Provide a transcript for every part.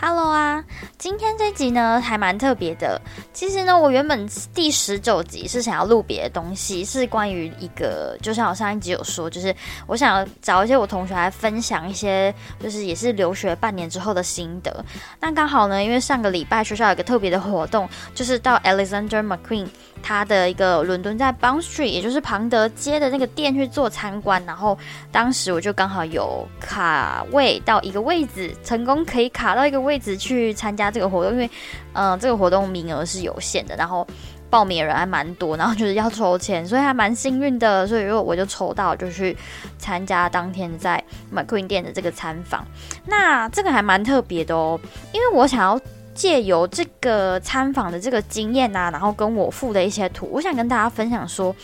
Hello 啊，今天这集呢还蛮特别的。其实呢，我原本第十九集是想要录别的东西，是关于一个，就像我上一集有说，就是我想要找一些我同学来分享一些，就是也是留学半年之后的心得。那刚好呢，因为上个礼拜学校有个特别的活动，就是到 Alexander McQueen 他的一个伦敦在 Bond Street，也就是庞德街的那个店去做参观。然后当时我就刚好有卡位到一个位置，成功可以卡到一个。位位置去参加这个活动，因为，嗯，这个活动名额是有限的，然后报名人还蛮多，然后就是要抽签，所以还蛮幸运的，所以如果我就抽到，就去参加当天在 McQueen 店的这个参访。那这个还蛮特别的哦，因为我想要借由这个参访的这个经验啊，然后跟我附的一些图，我想跟大家分享说。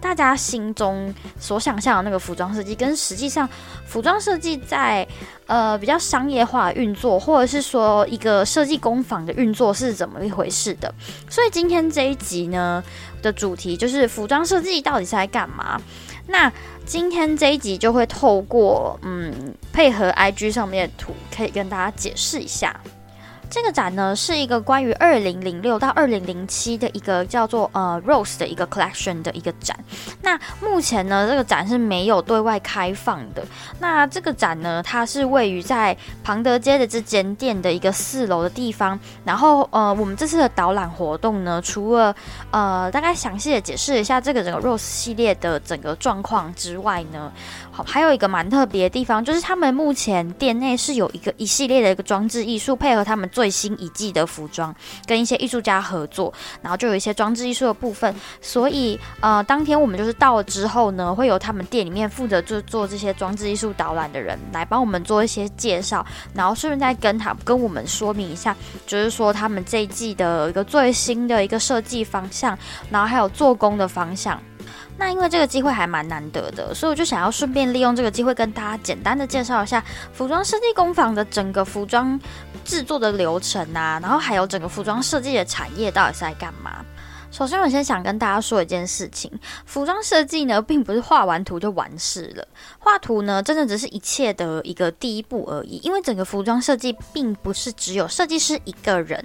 大家心中所想象的那个服装设计，跟实际上服装设计在呃比较商业化运作，或者是说一个设计工坊的运作是怎么一回事的。所以今天这一集呢的主题就是服装设计到底是在干嘛？那今天这一集就会透过嗯配合 IG 上面的图，可以跟大家解释一下。这个展呢是一个关于二零零六到二零零七的一个叫做呃 Rose 的一个 collection 的一个展。那目前呢，这个展是没有对外开放的。那这个展呢，它是位于在庞德街的这间店的一个四楼的地方。然后呃，我们这次的导览活动呢，除了呃大概详细的解释一下这个整个 Rose 系列的整个状况之外呢，好，还有一个蛮特别的地方，就是他们目前店内是有一个一系列的一个装置艺术，配合他们。最新一季的服装，跟一些艺术家合作，然后就有一些装置艺术的部分。所以，呃，当天我们就是到了之后呢，会有他们店里面负责做做这些装置艺术导览的人来帮我们做一些介绍，然后顺便再跟他跟我们说明一下，就是说他们这一季的一个最新的一个设计方向，然后还有做工的方向。那因为这个机会还蛮难得的，所以我就想要顺便利用这个机会跟大家简单的介绍一下服装设计工坊的整个服装制作的流程啊，然后还有整个服装设计的产业到底是在干嘛。首先，我先想跟大家说一件事情：服装设计呢，并不是画完图就完事了。画图呢，真的只是一切的一个第一步而已。因为整个服装设计并不是只有设计师一个人。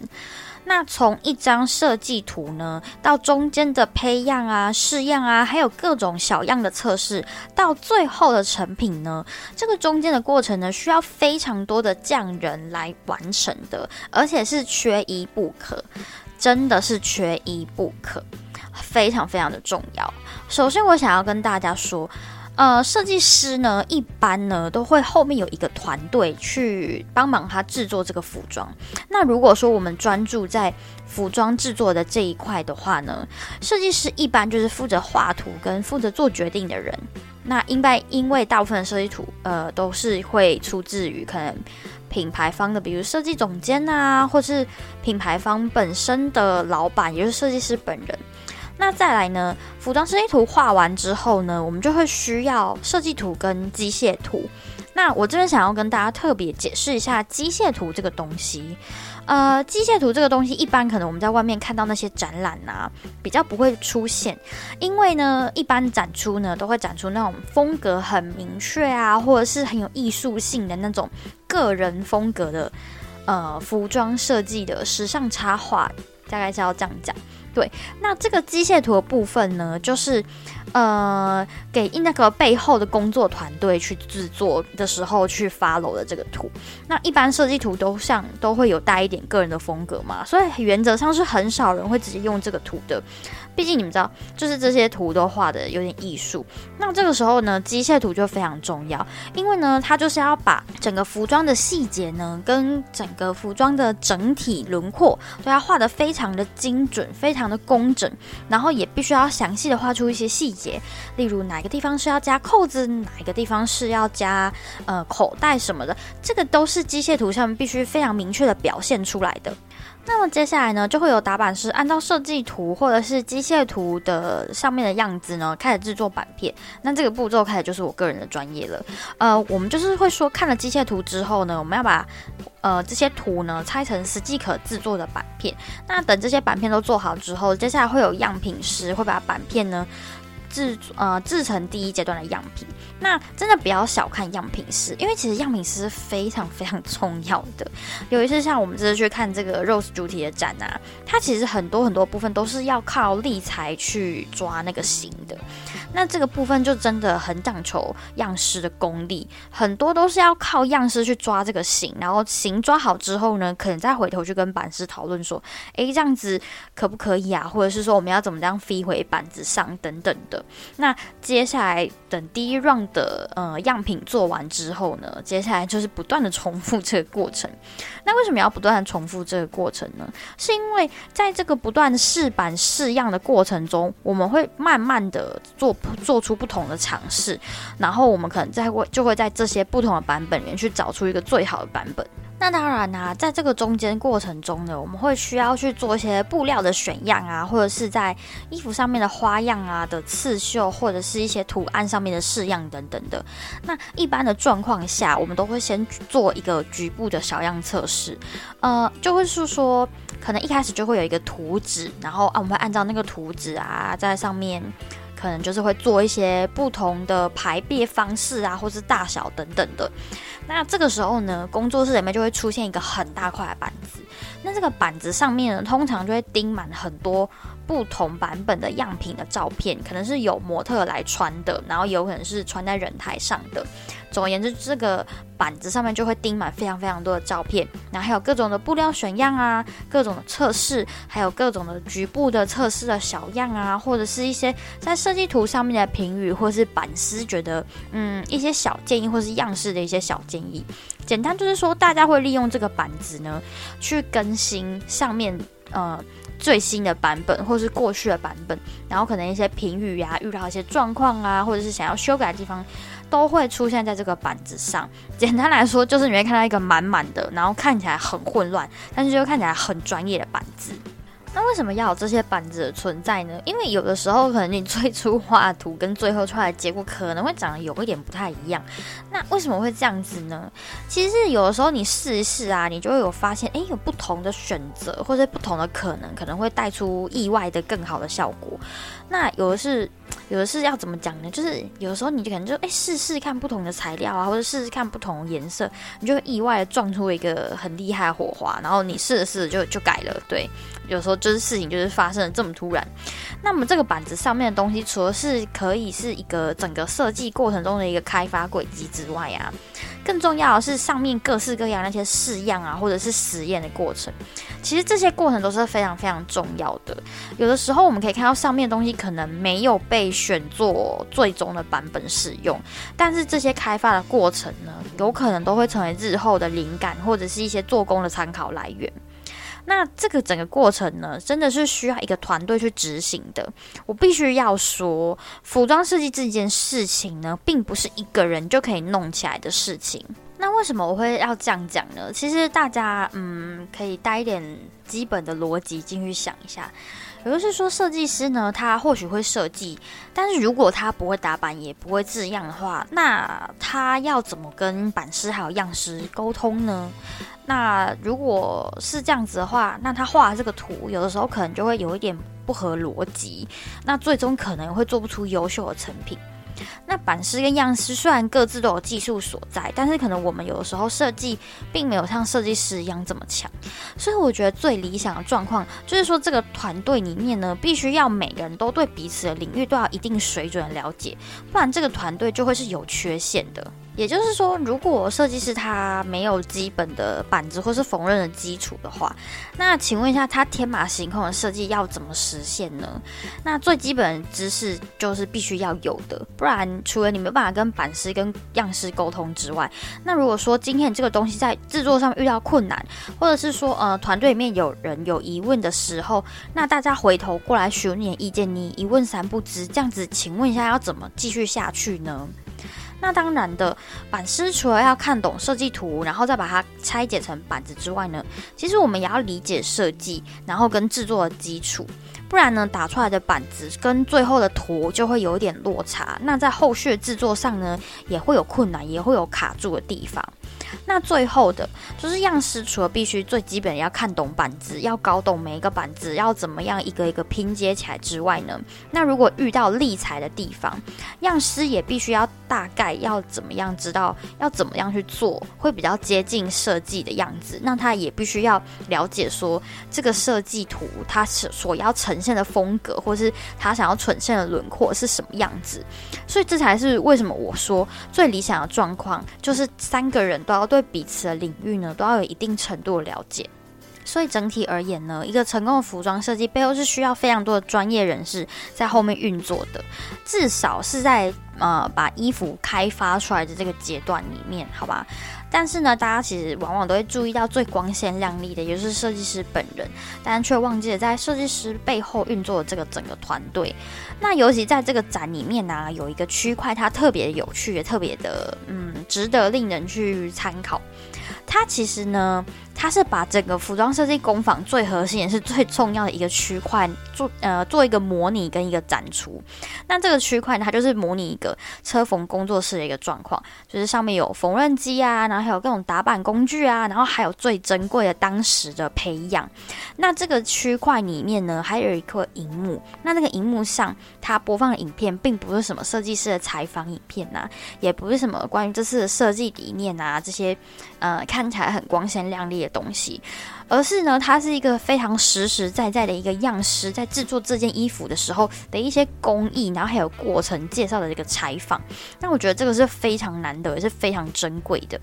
那从一张设计图呢，到中间的胚样啊、试样啊，还有各种小样的测试，到最后的成品呢，这个中间的过程呢，需要非常多的匠人来完成的，而且是缺一不可，真的是缺一不可，非常非常的重要。首先，我想要跟大家说。呃，设计师呢，一般呢都会后面有一个团队去帮忙他制作这个服装。那如果说我们专注在服装制作的这一块的话呢，设计师一般就是负责画图跟负责做决定的人。那应该因为大部分的设计图，呃，都是会出自于可能品牌方的，比如设计总监啊，或是品牌方本身的老板，也就是设计师本人。那再来呢？服装设计图画完之后呢，我们就会需要设计图跟机械图。那我这边想要跟大家特别解释一下机械图这个东西。呃，机械图这个东西，一般可能我们在外面看到那些展览啊，比较不会出现，因为呢，一般展出呢都会展出那种风格很明确啊，或者是很有艺术性的那种个人风格的呃服装设计的时尚插画，大概是要这样讲。对，那这个机械图的部分呢，就是，呃，给那个背后的工作团队去制作的时候去 follow 的这个图。那一般设计图都像都会有带一点个人的风格嘛，所以原则上是很少人会直接用这个图的。毕竟你们知道，就是这些图都画的有点艺术。那这个时候呢，机械图就非常重要，因为呢，它就是要把整个服装的细节呢，跟整个服装的整体轮廓都要画得非常的精准，非常的工整，然后也必须要详细的画出一些细节，例如哪个地方是要加扣子，哪一个地方是要加呃口袋什么的，这个都是机械图上面必须非常明确的表现出来的。那么接下来呢，就会有打板师按照设计图或者是机械图的上面的样子呢，开始制作板片。那这个步骤开始就是我个人的专业了。呃，我们就是会说，看了机械图之后呢，我们要把呃这些图呢拆成实际可制作的板片。那等这些板片都做好之后，接下来会有样品师会把板片呢。制呃制成第一阶段的样品，那真的不要小看样品师，因为其实样品师是非常非常重要的。有一次像我们这次去看这个 Rose 主题的展啊，它其实很多很多部分都是要靠立裁去抓那个型的。那这个部分就真的很讲求样师的功力，很多都是要靠样师去抓这个型，然后型抓好之后呢，可能再回头去跟板师讨论说，诶，这样子可不可以啊？或者是说我们要怎么样飞回板子上等等的。那接下来等第一 round 的呃样品做完之后呢，接下来就是不断的重复这个过程。那为什么要不断的重复这个过程呢？是因为在这个不断试版试样的过程中，我们会慢慢的做做出不同的尝试，然后我们可能在会就会在这些不同的版本里面去找出一个最好的版本。那当然啦，在这个中间过程中呢，我们会需要去做一些布料的选样啊，或者是在衣服上面的花样啊的刺绣，或者是一些图案上面的试样等等的。那一般的状况下，我们都会先做一个局部的小样测试，呃，就会是说，可能一开始就会有一个图纸，然后啊，我们会按照那个图纸啊，在上面。可能就是会做一些不同的排列方式啊，或是大小等等的。那这个时候呢，工作室里面就会出现一个很大块的板子。那这个板子上面呢，通常就会钉满很多不同版本的样品的照片，可能是有模特来穿的，然后有可能是穿在人台上的。总而言之，这个板子上面就会钉满非常非常多的照片，然后还有各种的布料选样啊，各种的测试，还有各种的局部的测试的小样啊，或者是一些在设计图上面的评语，或是版师觉得嗯一些小建议，或是样式的一些小建议。简单就是说，大家会利用这个板子呢，去更新上面呃最新的版本，或是过去的版本，然后可能一些评语啊，遇到一些状况啊，或者是想要修改的地方。都会出现在这个板子上。简单来说，就是你会看到一个满满的，然后看起来很混乱，但是又看起来很专业的板子。那为什么要有这些板子的存在呢？因为有的时候可能你最初画图跟最后出来的结果可能会长得有一点不太一样。那为什么会这样子呢？其实有的时候你试一试啊，你就会有发现，诶，有不同的选择或者不同的可能，可能会带出意外的更好的效果。那有的是。有的是要怎么讲呢？就是有的时候你就可能就哎试试看不同的材料啊，或者试试看不同颜色，你就会意外的撞出一个很厉害的火花，然后你试着试着就就改了。对，有时候就是事情就是发生的这么突然。那么这个板子上面的东西，除了是可以是一个整个设计过程中的一个开发轨迹之外啊。更重要的是上面各式各样那些试样啊，或者是实验的过程，其实这些过程都是非常非常重要的。有的时候我们可以看到上面的东西可能没有被选做最终的版本使用，但是这些开发的过程呢，有可能都会成为日后的灵感或者是一些做工的参考来源。那这个整个过程呢，真的是需要一个团队去执行的。我必须要说，服装设计这件事情呢，并不是一个人就可以弄起来的事情。那为什么我会要这样讲呢？其实大家嗯，可以带一点基本的逻辑进去想一下。也就是说，设计师呢，他或许会设计，但是如果他不会打板，也不会字样的话，那他要怎么跟版师还有样师沟通呢？那如果是这样子的话，那他画这个图，有的时候可能就会有一点不合逻辑，那最终可能会做不出优秀的成品。那版师跟样师虽然各自都有技术所在，但是可能我们有的时候设计并没有像设计师一样这么强，所以我觉得最理想的状况就是说，这个团队里面呢，必须要每个人都对彼此的领域都要一定水准的了解，不然这个团队就会是有缺陷的。也就是说，如果设计师他没有基本的板子或是缝纫的基础的话，那请问一下，他天马行空的设计要怎么实现呢？那最基本的知识就是必须要有的，不然除了你没办法跟板师跟样师沟通之外，那如果说今天这个东西在制作上遇到困难，或者是说呃团队里面有人有疑问的时候，那大家回头过来询你的意见，你一问三不知，这样子，请问一下要怎么继续下去呢？那当然的，板师除了要看懂设计图，然后再把它拆解成板子之外呢，其实我们也要理解设计，然后跟制作的基础。不然呢，打出来的板子跟最后的图就会有一点落差。那在后续制作上呢，也会有困难，也会有卡住的地方。那最后的，就是样师除了必须最基本要看懂板子，要搞懂每一个板子要怎么样一个一个拼接起来之外呢，那如果遇到立裁的地方，样师也必须要大概要怎么样知道要怎么样去做，会比较接近设计的样子。那他也必须要了解说这个设计图它是所要呈现的风格，或是他想要呈现的轮廓是什么样子。所以这才是为什么我说最理想的状况就是三个人都要。对彼此的领域呢，都要有一定程度的了解。所以整体而言呢，一个成功的服装设计背后是需要非常多的专业人士在后面运作的。至少是在呃把衣服开发出来的这个阶段里面，好吧？但是呢，大家其实往往都会注意到最光鲜亮丽的，也就是设计师本人，但却忘记了在设计师背后运作的这个整个团队。那尤其在这个展里面呢，有一个区块，它特别有趣，也特别的嗯，值得令人去参考。它其实呢，它是把整个服装设计工坊最核心也是最重要的一个区块做呃做一个模拟跟一个展出。那这个区块，它就是模拟一个车缝工作室的一个状况，就是上面有缝纫机啊，然后还有各种打板工具啊，然后还有最珍贵的当时的培养。那这个区块里面呢，还有一颗荧幕。那那个荧幕上，它播放的影片并不是什么设计师的采访影片呐，也不是什么关于这次的设计理念啊这些。呃，看起来很光鲜亮丽的东西，而是呢，它是一个非常实实在在的一个样式，在制作这件衣服的时候的一些工艺，然后还有过程介绍的这个采访。那我觉得这个是非常难得，也是非常珍贵的。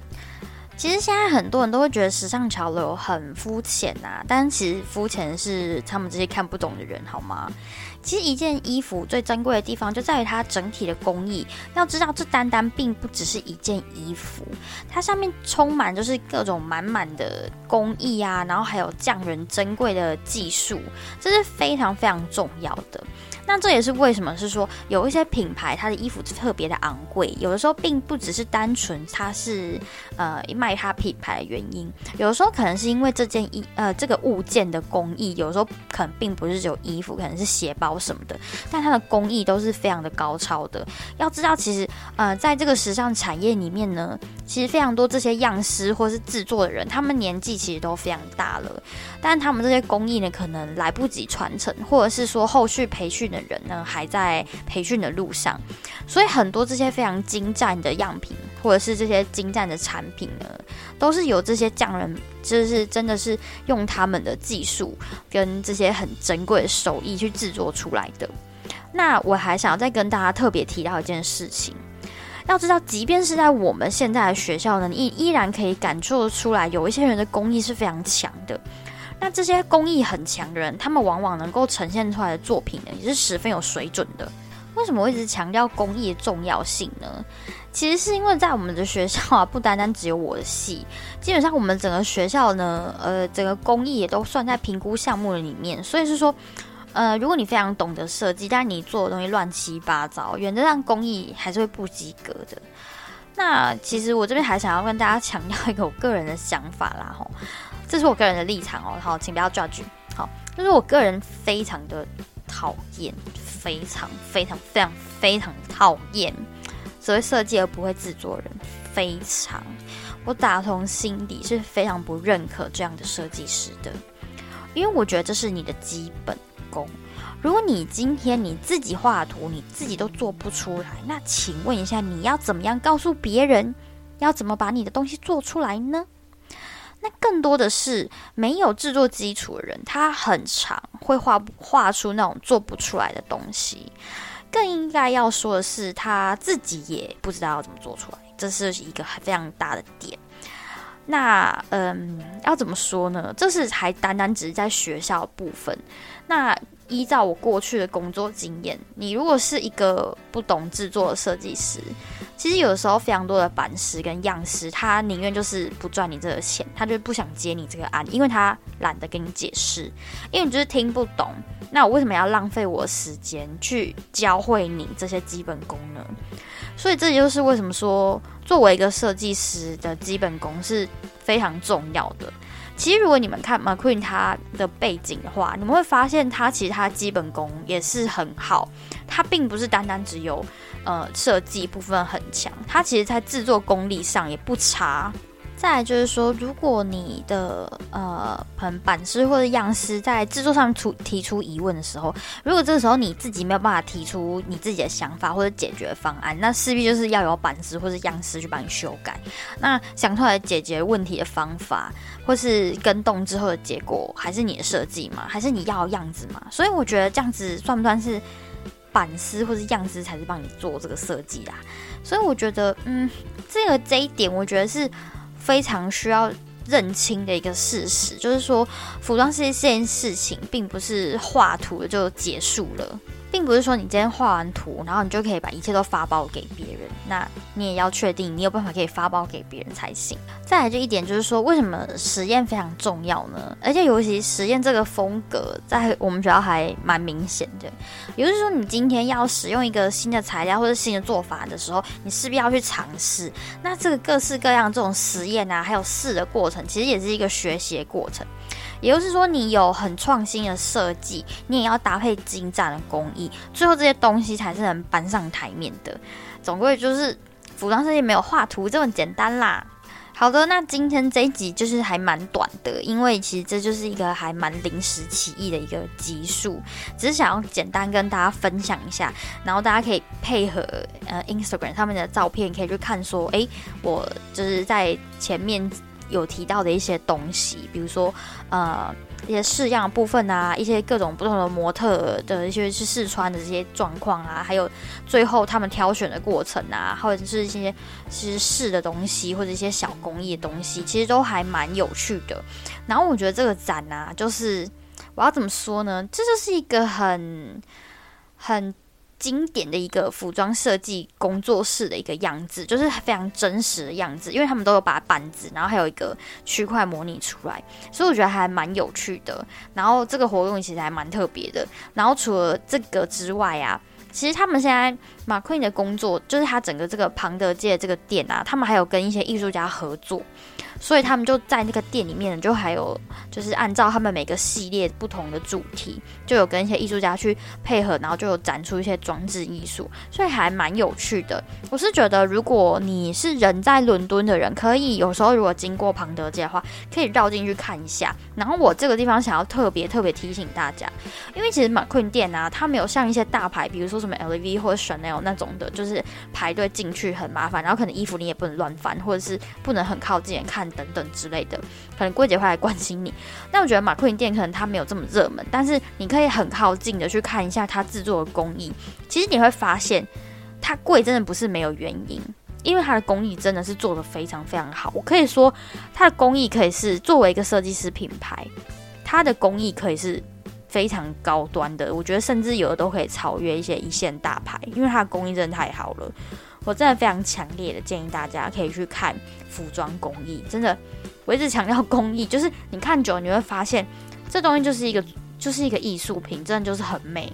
其实现在很多人都会觉得时尚潮流很肤浅呐，但其实肤浅是他们这些看不懂的人，好吗？其实一件衣服最珍贵的地方就在于它整体的工艺。要知道，这单单并不只是一件衣服，它上面充满就是各种满满的工艺啊，然后还有匠人珍贵的技术，这是非常非常重要的。那这也是为什么是说有一些品牌它的衣服特别的昂贵，有的时候并不只是单纯它是呃卖它品牌的原因，有的时候可能是因为这件衣呃这个物件的工艺，有时候可能并不是只有衣服，可能是鞋包什么的，但它的工艺都是非常的高超的。要知道，其实呃在这个时尚产业里面呢，其实非常多这些样师或是制作的人，他们年纪其实都非常大了，但他们这些工艺呢，可能来不及传承，或者是说后续培训的。人呢还在培训的路上，所以很多这些非常精湛的样品，或者是这些精湛的产品呢，都是由这些匠人，就是真的是用他们的技术跟这些很珍贵的手艺去制作出来的。那我还想要再跟大家特别提到一件事情，要知道，即便是在我们现在的学校呢，依依然可以感受出来，有一些人的工艺是非常强的。那这些工艺很强的人，他们往往能够呈现出来的作品呢，也是十分有水准的。为什么我一直强调工艺的重要性呢？其实是因为在我们的学校啊，不单单只有我的系，基本上我们整个学校呢，呃，整个工艺也都算在评估项目的里面。所以是说，呃，如果你非常懂得设计，但你做的东西乱七八糟，原则上工艺还是会不及格的。那其实我这边还想要跟大家强调一个我个人的想法啦，吼。这是我个人的立场哦，好，请不要 judge。好，就是我个人非常的讨厌，非常非常非常非常讨厌只会设计而不会制作人，非常，我打从心底是非常不认可这样的设计师的，因为我觉得这是你的基本功。如果你今天你自己画图，你自己都做不出来，那请问一下，你要怎么样告诉别人，要怎么把你的东西做出来呢？那更多的是没有制作基础的人，他很长会画画出那种做不出来的东西。更应该要说的是，他自己也不知道要怎么做出来，这是一个非常大的点。那嗯，要怎么说呢？这是还单单只是在学校部分。那依照我过去的工作经验，你如果是一个不懂制作的设计师，其实有的时候非常多的版师跟样师，他宁愿就是不赚你这个钱，他就不想接你这个案，因为他懒得跟你解释，因为你就是听不懂。那我为什么要浪费我的时间去教会你这些基本功呢？所以这就是为什么说，作为一个设计师的基本功是非常重要的。其实，如果你们看 McQueen 他的背景的话，你们会发现他其实他基本功也是很好，他并不是单单只有呃设计部分很强，它其实在制作功力上也不差。再来就是说，如果你的呃，可能版师或者样师在制作上出提出疑问的时候，如果这个时候你自己没有办法提出你自己的想法或者解决方案，那势必就是要有版师或者样师去帮你修改。那想出来解决问题的方法，或是跟动之后的结果，还是你的设计吗？还是你要的样子吗？所以我觉得这样子算不算是版师或是样师才是帮你做这个设计啦？所以我觉得，嗯，这个这一点，我觉得是。非常需要认清的一个事实，就是说，服装设计这件事情，并不是画图就结束了。并不是说你今天画完图，然后你就可以把一切都发包给别人。那你也要确定你有办法可以发包给别人才行。再来就一点就是说，为什么实验非常重要呢？而且尤其实验这个风格，在我们学校还蛮明显的。也就是说，你今天要使用一个新的材料或者新的做法的时候，你势必要去尝试。那这个各式各样这种实验啊，还有试的过程，其实也是一个学习的过程。也就是说，你有很创新的设计，你也要搭配精湛的工艺，最后这些东西才是能搬上台面的。总归就是服装设计没有画图这么简单啦。好的，那今天这一集就是还蛮短的，因为其实这就是一个还蛮临时起意的一个集数，只是想要简单跟大家分享一下，然后大家可以配合呃 Instagram 上面的照片，可以去看说，哎，我就是在前面。有提到的一些东西，比如说呃一些试样部分啊，一些各种不同的模特的一些去试穿的这些状况啊，还有最后他们挑选的过程啊，或者是一些其实试的东西或者一些小工艺的东西，其实都还蛮有趣的。然后我觉得这个展啊，就是我要怎么说呢？这就是一个很很。经典的一个服装设计工作室的一个样子，就是非常真实的样子，因为他们都有把板子，然后还有一个区块模拟出来，所以我觉得还蛮有趣的。然后这个活动其实还蛮特别的。然后除了这个之外啊，其实他们现在马奎的工作，就是他整个这个庞德街这个店啊，他们还有跟一些艺术家合作。所以他们就在那个店里面，就还有就是按照他们每个系列不同的主题，就有跟一些艺术家去配合，然后就有展出一些装置艺术，所以还蛮有趣的。我是觉得，如果你是人在伦敦的人，可以有时候如果经过庞德街的话，可以绕进去看一下。然后我这个地方想要特别特别提醒大家，因为其实马昆店啊，它没有像一些大牌，比如说什么 LV 或者 Chanel 那种的，就是排队进去很麻烦，然后可能衣服你也不能乱翻，或者是不能很靠近看。等等之类的，可能柜姐会来关心你。但我觉得马库林店可能它没有这么热门，但是你可以很靠近的去看一下它制作的工艺。其实你会发现，它贵真的不是没有原因，因为它的工艺真的是做的非常非常好。我可以说，它的工艺可以是作为一个设计师品牌，它的工艺可以是非常高端的。我觉得甚至有的都可以超越一些一线大牌，因为它的工艺真的太好了。我真的非常强烈的建议大家可以去看服装工艺，真的，我一直强调工艺，就是你看久了你会发现，这东西就是一个就是一个艺术品，真的就是很美。